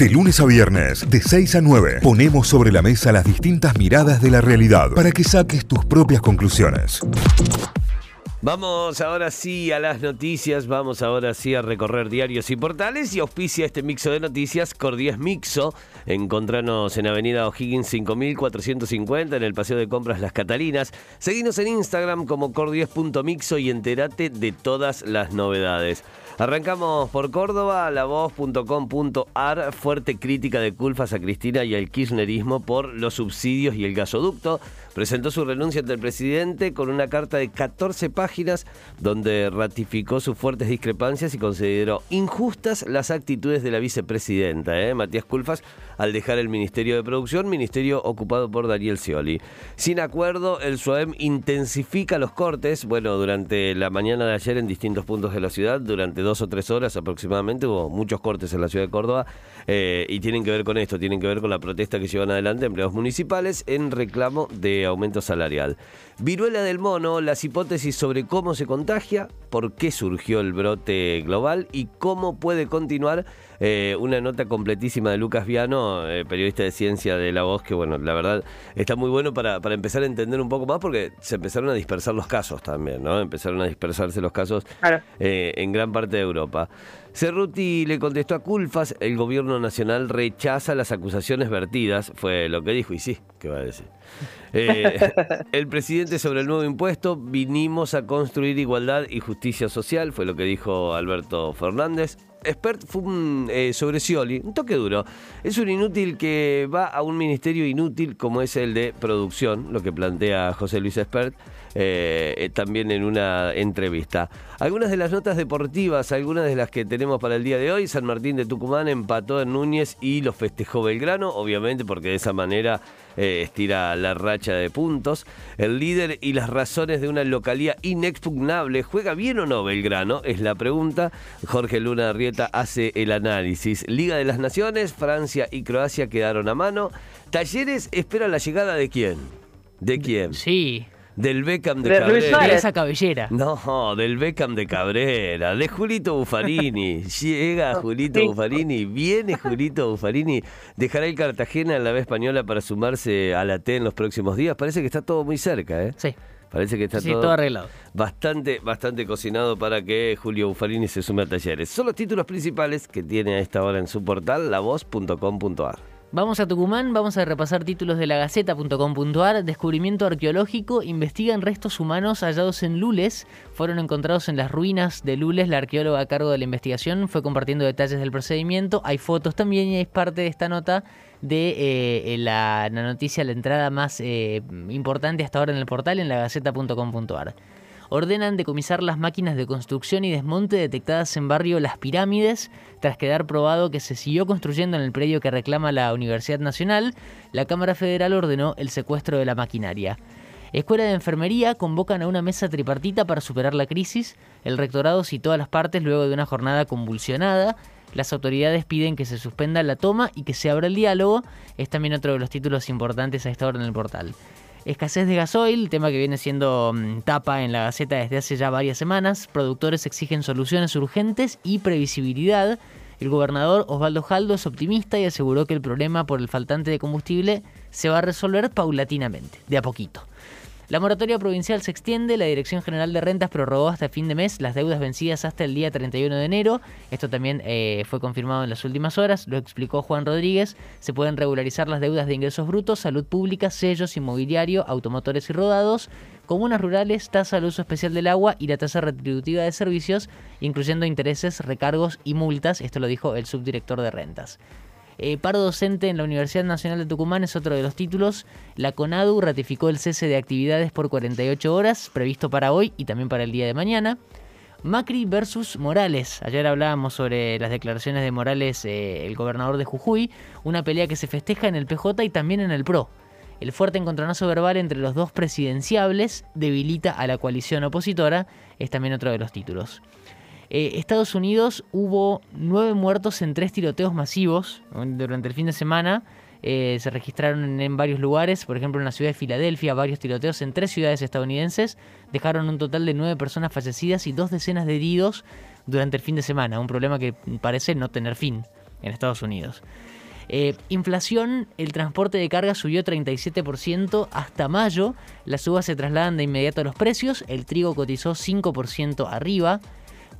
De lunes a viernes, de 6 a 9, ponemos sobre la mesa las distintas miradas de la realidad para que saques tus propias conclusiones. Vamos ahora sí a las noticias, vamos ahora sí a recorrer diarios y portales y auspicia este mixo de noticias Cordies Mixo. Encontranos en Avenida O'Higgins 5450 en el Paseo de Compras Las Catalinas. Seguinos en Instagram como cordies.mixo y entérate de todas las novedades. Arrancamos por Córdoba, lavoz.com.ar, fuerte crítica de Culfas a Cristina y al kirchnerismo por los subsidios y el gasoducto. Presentó su renuncia ante el presidente con una carta de 14 páginas donde ratificó sus fuertes discrepancias y consideró injustas las actitudes de la vicepresidenta, ¿eh? Matías Culfas, al dejar el Ministerio de Producción, ministerio ocupado por Daniel Scioli. Sin acuerdo, el SUAEM intensifica los cortes. Bueno, durante la mañana de ayer en distintos puntos de la ciudad, durante dos o tres horas aproximadamente, hubo muchos cortes en la ciudad de Córdoba eh, y tienen que ver con esto, tienen que ver con la protesta que llevan adelante empleados municipales en reclamo de aumento salarial. Viruela del mono, las hipótesis sobre cómo se contagia, por qué surgió el brote global y cómo puede continuar eh, una nota completísima de Lucas Viano, eh, periodista de ciencia de La Voz, que bueno, la verdad está muy bueno para, para, empezar a entender un poco más porque se empezaron a dispersar los casos también, ¿no? Empezaron a dispersarse los casos eh, en gran parte de Europa. Cerruti le contestó a Culfas, el gobierno nacional rechaza las acusaciones vertidas, fue lo que dijo, y sí, ¿qué va a decir? el presidente sobre el nuevo impuesto, vinimos a construir igualdad y justicia social, fue lo que dijo Alberto Fernández. Expert fue eh, sobre Scioli, un toque duro. Es un inútil que va a un ministerio inútil como es el de producción, lo que plantea José Luis Expert. Eh, eh, también en una entrevista. Algunas de las notas deportivas, algunas de las que tenemos para el día de hoy, San Martín de Tucumán empató en Núñez y lo festejó Belgrano, obviamente porque de esa manera eh, estira la racha de puntos. El líder y las razones de una localía inexpugnable, ¿juega bien o no Belgrano? Es la pregunta. Jorge Luna Arrieta hace el análisis. Liga de las Naciones, Francia y Croacia quedaron a mano. Talleres espera la llegada de quién? ¿De quién? Sí, del Beckham de, Cabrera. De esa cabellera. No, del Beckham de Cabrera, de Julito Buffarini. Llega Julito Buffarini, viene Julito Buffarini. Dejará el Cartagena en la vez española para sumarse a la T en los próximos días. Parece que está todo muy cerca, ¿eh? Sí. Parece que está todo, arreglado. Bastante, bastante cocinado para que Julio Buffarini se sume a talleres. Son los títulos principales que tiene a esta hora en su portal, lavoz.com.ar. Vamos a Tucumán, vamos a repasar títulos de la Gaceta.com.ar. Descubrimiento arqueológico, investigan restos humanos hallados en Lules. Fueron encontrados en las ruinas de Lules. La arqueóloga a cargo de la investigación fue compartiendo detalles del procedimiento. Hay fotos también y es parte de esta nota de eh, la, noticia, la entrada más eh, importante hasta ahora en el portal en la Gaceta.com.ar ordenan decomisar las máquinas de construcción y desmonte detectadas en barrio Las Pirámides, tras quedar probado que se siguió construyendo en el predio que reclama la Universidad Nacional, la Cámara Federal ordenó el secuestro de la maquinaria. Escuela de Enfermería convocan a una mesa tripartita para superar la crisis. El rectorado citó a las partes luego de una jornada convulsionada. Las autoridades piden que se suspenda la toma y que se abra el diálogo. Es también otro de los títulos importantes a esta hora en el portal. Escasez de gasoil, tema que viene siendo mm, tapa en la Gaceta desde hace ya varias semanas. Productores exigen soluciones urgentes y previsibilidad. El gobernador Osvaldo Jaldo es optimista y aseguró que el problema por el faltante de combustible se va a resolver paulatinamente, de a poquito. La moratoria provincial se extiende, la Dirección General de Rentas prorrogó hasta fin de mes las deudas vencidas hasta el día 31 de enero. Esto también eh, fue confirmado en las últimas horas, lo explicó Juan Rodríguez. Se pueden regularizar las deudas de ingresos brutos, salud pública, sellos, inmobiliario, automotores y rodados, comunas rurales, tasa al uso especial del agua y la tasa retributiva de servicios, incluyendo intereses, recargos y multas. Esto lo dijo el subdirector de rentas. Eh, paro docente en la Universidad Nacional de Tucumán es otro de los títulos. La CONADU ratificó el cese de actividades por 48 horas, previsto para hoy y también para el día de mañana. Macri versus Morales. Ayer hablábamos sobre las declaraciones de Morales, eh, el gobernador de Jujuy, una pelea que se festeja en el PJ y también en el PRO. El fuerte encontronazo verbal entre los dos presidenciables debilita a la coalición opositora, es también otro de los títulos. Eh, Estados Unidos hubo nueve muertos en tres tiroteos masivos durante el fin de semana. Eh, se registraron en, varios lugares, por ejemplo en la ciudad de Filadelfia, varios tiroteos en tres ciudades estadounidenses. Dejaron un total de nueve personas fallecidas y dos decenas de heridos durante el fin de semana. Un problema que parece no tener fin. en Estados Unidos. Eh, inflación, el transporte de carga subió 37% hasta mayo. Las uvas se trasladan de inmediato a los precios. El trigo cotizó 5% arriba.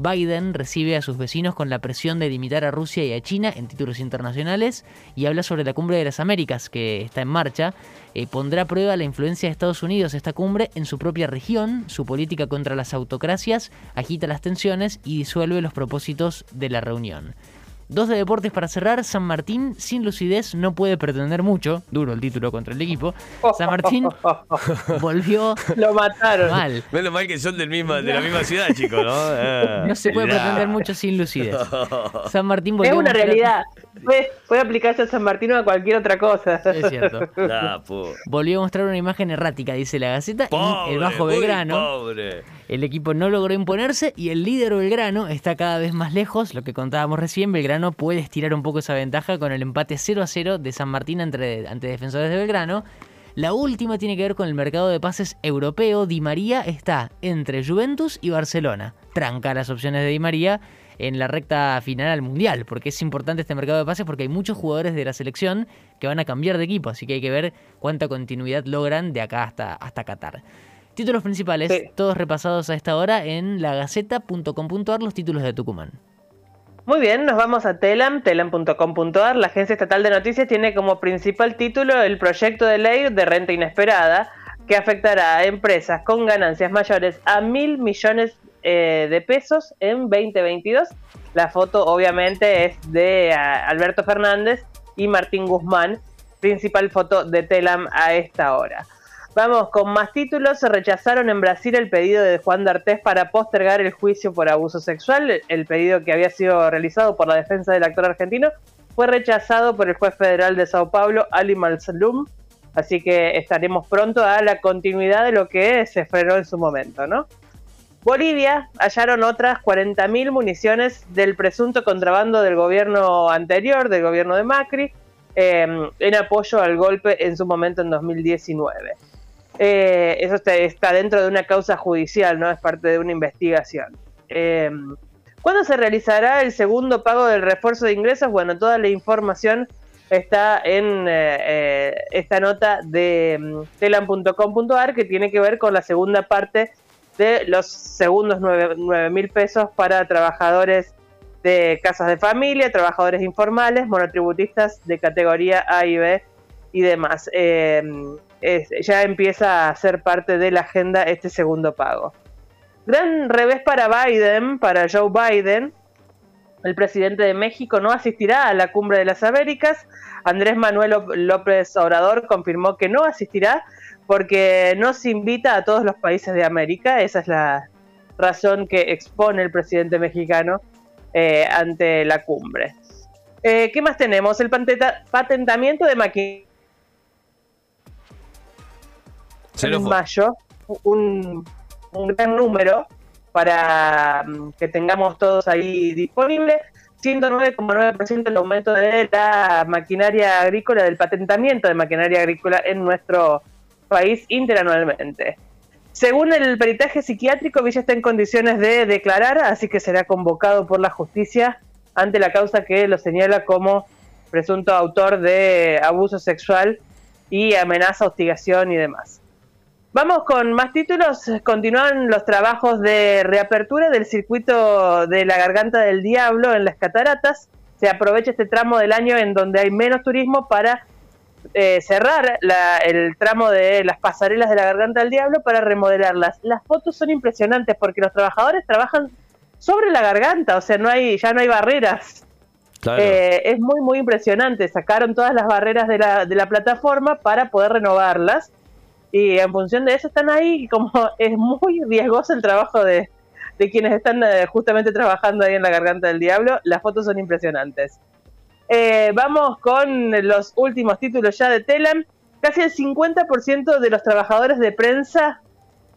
Biden recibe a sus vecinos con la presión de limitar a Rusia y a China en títulos internacionales y habla sobre la cumbre de las Américas que está en marcha. Eh, pondrá a prueba la influencia de Estados Unidos esta cumbre en su propia región, su política contra las autocracias, agita las tensiones y disuelve los propósitos de la reunión. Dos de deportes para cerrar. San Martín, sin lucidez, no puede pretender mucho. Duro el título contra el equipo. San Martín volvió. Lo mataron. Mal. Menos mal que son del misma, de la misma ciudad, chicos, ¿no? Eh, No se puede pretender mucho sin lucidez. San Martín volvió Es una realidad. Puede, puede aplicarse a San Martín o a cualquier otra cosa. Es cierto. Nah, Volvió a mostrar una imagen errática, dice la Gaceta, Pobre, en el Bajo Belgrano. Pobre. El equipo no logró imponerse y el líder Belgrano está cada vez más lejos. Lo que contábamos recién, Belgrano puede estirar un poco esa ventaja con el empate 0 a 0 de San Martín ante, defensores de Belgrano. La última tiene que ver con el mercado de pases europeo. Di María está entre Juventus y Barcelona. Tranca las opciones de Di María en la recta final al Mundial, porque es importante este mercado de pases porque hay muchos jugadores de la selección que van a cambiar de equipo, así que hay que ver cuánta continuidad logran de acá hasta Qatar. Títulos principales, Sí. todos repasados a esta hora en lagaceta.com.ar, los títulos de Tucumán. Muy bien, nos vamos a Telam, telam.com.ar. La Agencia Estatal de Noticias tiene como principal título el proyecto de ley de renta inesperada que afectará a empresas con ganancias mayores a mil millones eh, de pesos en 2022. La foto obviamente es de ah, Alberto Fernández y Martín Guzmán, principal foto de Telam a esta hora. Vamos con más títulos. Se rechazaron en Brasil el pedido de Juan D'Artés para postergar el juicio por abuso sexual. El pedido que había sido realizado por la defensa del actor argentino fue rechazado por el juez federal de Sao Paulo, Ali Malsalum. Así que estaremos pronto a la continuidad de lo que se frenó en su momento, ¿no? Bolivia hallaron otras 40.000 municiones del presunto contrabando del gobierno anterior, del gobierno de Macri, eh, en apoyo al golpe en su momento en 2019. Eh, eso está, dentro de una causa judicial, no es parte de una investigación. Eh, ¿Cuándo se realizará el segundo pago del refuerzo de ingresos? Bueno, toda la información está en eh, eh, esta nota de mm, telam.com.ar que tiene que ver con la segunda parte de los segundos 9 mil pesos para trabajadores de casas de familia, trabajadores informales, monotributistas de categoría A y B y demás. Eh, ya empieza a ser parte de la agenda este segundo pago. Gran revés para Biden, para Joe Biden. El presidente de México no asistirá a la cumbre de las Américas. Andrés Manuel Ló- López Obrador confirmó que no asistirá porque no se invita a todos los países de América. Esa es la razón que expone el presidente mexicano eh, ante la cumbre. Eh, ¿Qué más tenemos? El patenta- patentamiento de maquinaria en mayo un, un gran número para mm, que tengamos todos ahí disponible. 109,9% el aumento de la maquinaria agrícola, del patentamiento de maquinaria agrícola en nuestro país interanualmente. Según el peritaje psiquiátrico, Villa está en condiciones de declarar, así que será convocado por la justicia ante la causa que lo señala como presunto autor de abuso sexual y amenaza, hostigación y demás. Vamos con más títulos. Continúan los trabajos de reapertura del circuito de la Garganta del Diablo en las cataratas. Se aprovecha este tramo del año en donde hay menos turismo para eh, cerrar la- el tramo de las pasarelas de la Garganta del Diablo para remodelarlas. Las fotos son impresionantes porque los trabajadores trabajan sobre la garganta, o sea, no hay, ya no hay barreras. Claro. Eh, es muy, muy impresionante. Sacaron todas las barreras de la, de la plataforma para poder renovarlas. Y en función de eso están ahí. Y como es muy riesgoso el trabajo de, de quienes están eh, justamente trabajando ahí en la garganta del diablo, las fotos son impresionantes. Eh, vamos con los últimos títulos ya de Telam. Casi el 50% de los trabajadores de prensa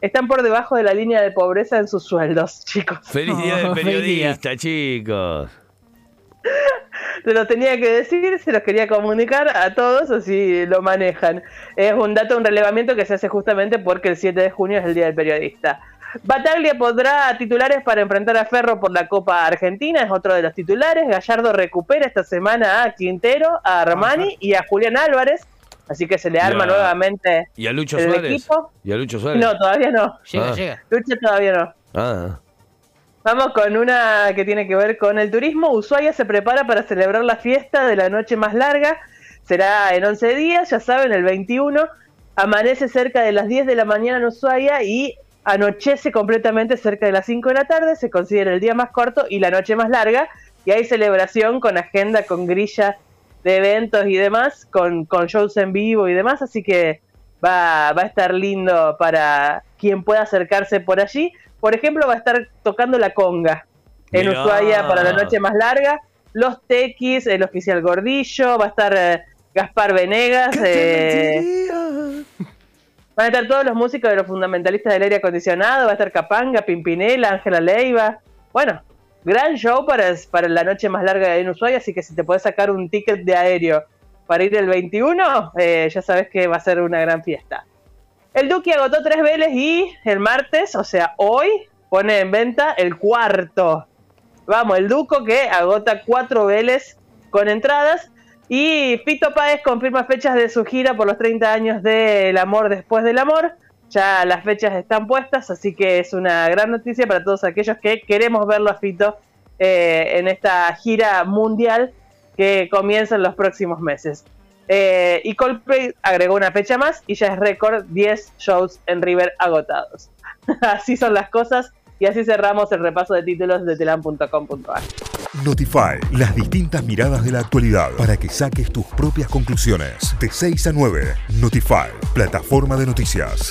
están por debajo de la línea de pobreza en sus sueldos, chicos. Feliz día del Oh, feliz día. periodista, chicos. Se los tenía que decir, se los quería comunicar a todos, así lo manejan. Es un dato, un relevamiento que se hace justamente porque el 7 de junio es el Día del Periodista. Bataglia podrá titulares para enfrentar a Ferro por la Copa Argentina, es otro de los titulares. Gallardo recupera esta semana a Quintero, a Armani y a Julián Álvarez. Así que se le arma nuevamente ¿Y a Lucho el Suárez? equipo. ¿Y a Lucho Suárez? No, todavía no. Llega, Ah. llega. Lucha todavía no. Ah, Vamos con una que tiene que ver con el turismo. Ushuaia se prepara para celebrar la fiesta de la noche más larga. Será en 11 días, ya saben, el 21. Amanece cerca de las 10 de la mañana en Ushuaia y anochece completamente cerca de las 5 de la tarde. Se considera el día más corto y la noche más larga. Y hay celebración con agenda, con grilla de eventos y demás, con, con shows en vivo y demás. Así que va, va a estar lindo para quien pueda acercarse por allí. Por ejemplo, va a estar tocando la conga en Mirá. Ushuaia para la noche más larga. Los Tequis, el oficial Gordillo, va a estar eh, Gaspar Venegas. eh, van a estar todos los músicos de los fundamentalistas del aire acondicionado. Va a estar Capanga, Pimpinela, Ángela Leiva. Bueno, gran show para, para la noche más larga en Ushuaia. Así que si te puedes sacar un ticket de aéreo para ir el 21, eh, ya sabes que va a ser una gran fiesta. El Duque agotó tres veles y el martes, o sea, hoy, pone en venta el cuarto. Vamos, el Duco que agota cuatro veles con entradas. Y Fito Páez confirma fechas de su gira por los 30 años del amor después del amor. Ya las fechas están puestas, así que es una gran noticia para todos aquellos que queremos verlo a Fito eh, en esta gira mundial que comienza en los próximos meses. Eh, y Coldplay agregó una fecha más y ya es récord 10 shows en River agotados. así son las cosas y así cerramos el repaso de títulos de telam.com.ar. Notify, las distintas miradas de la actualidad para que saques tus propias conclusiones. De 6 a 9, Notify, plataforma de noticias.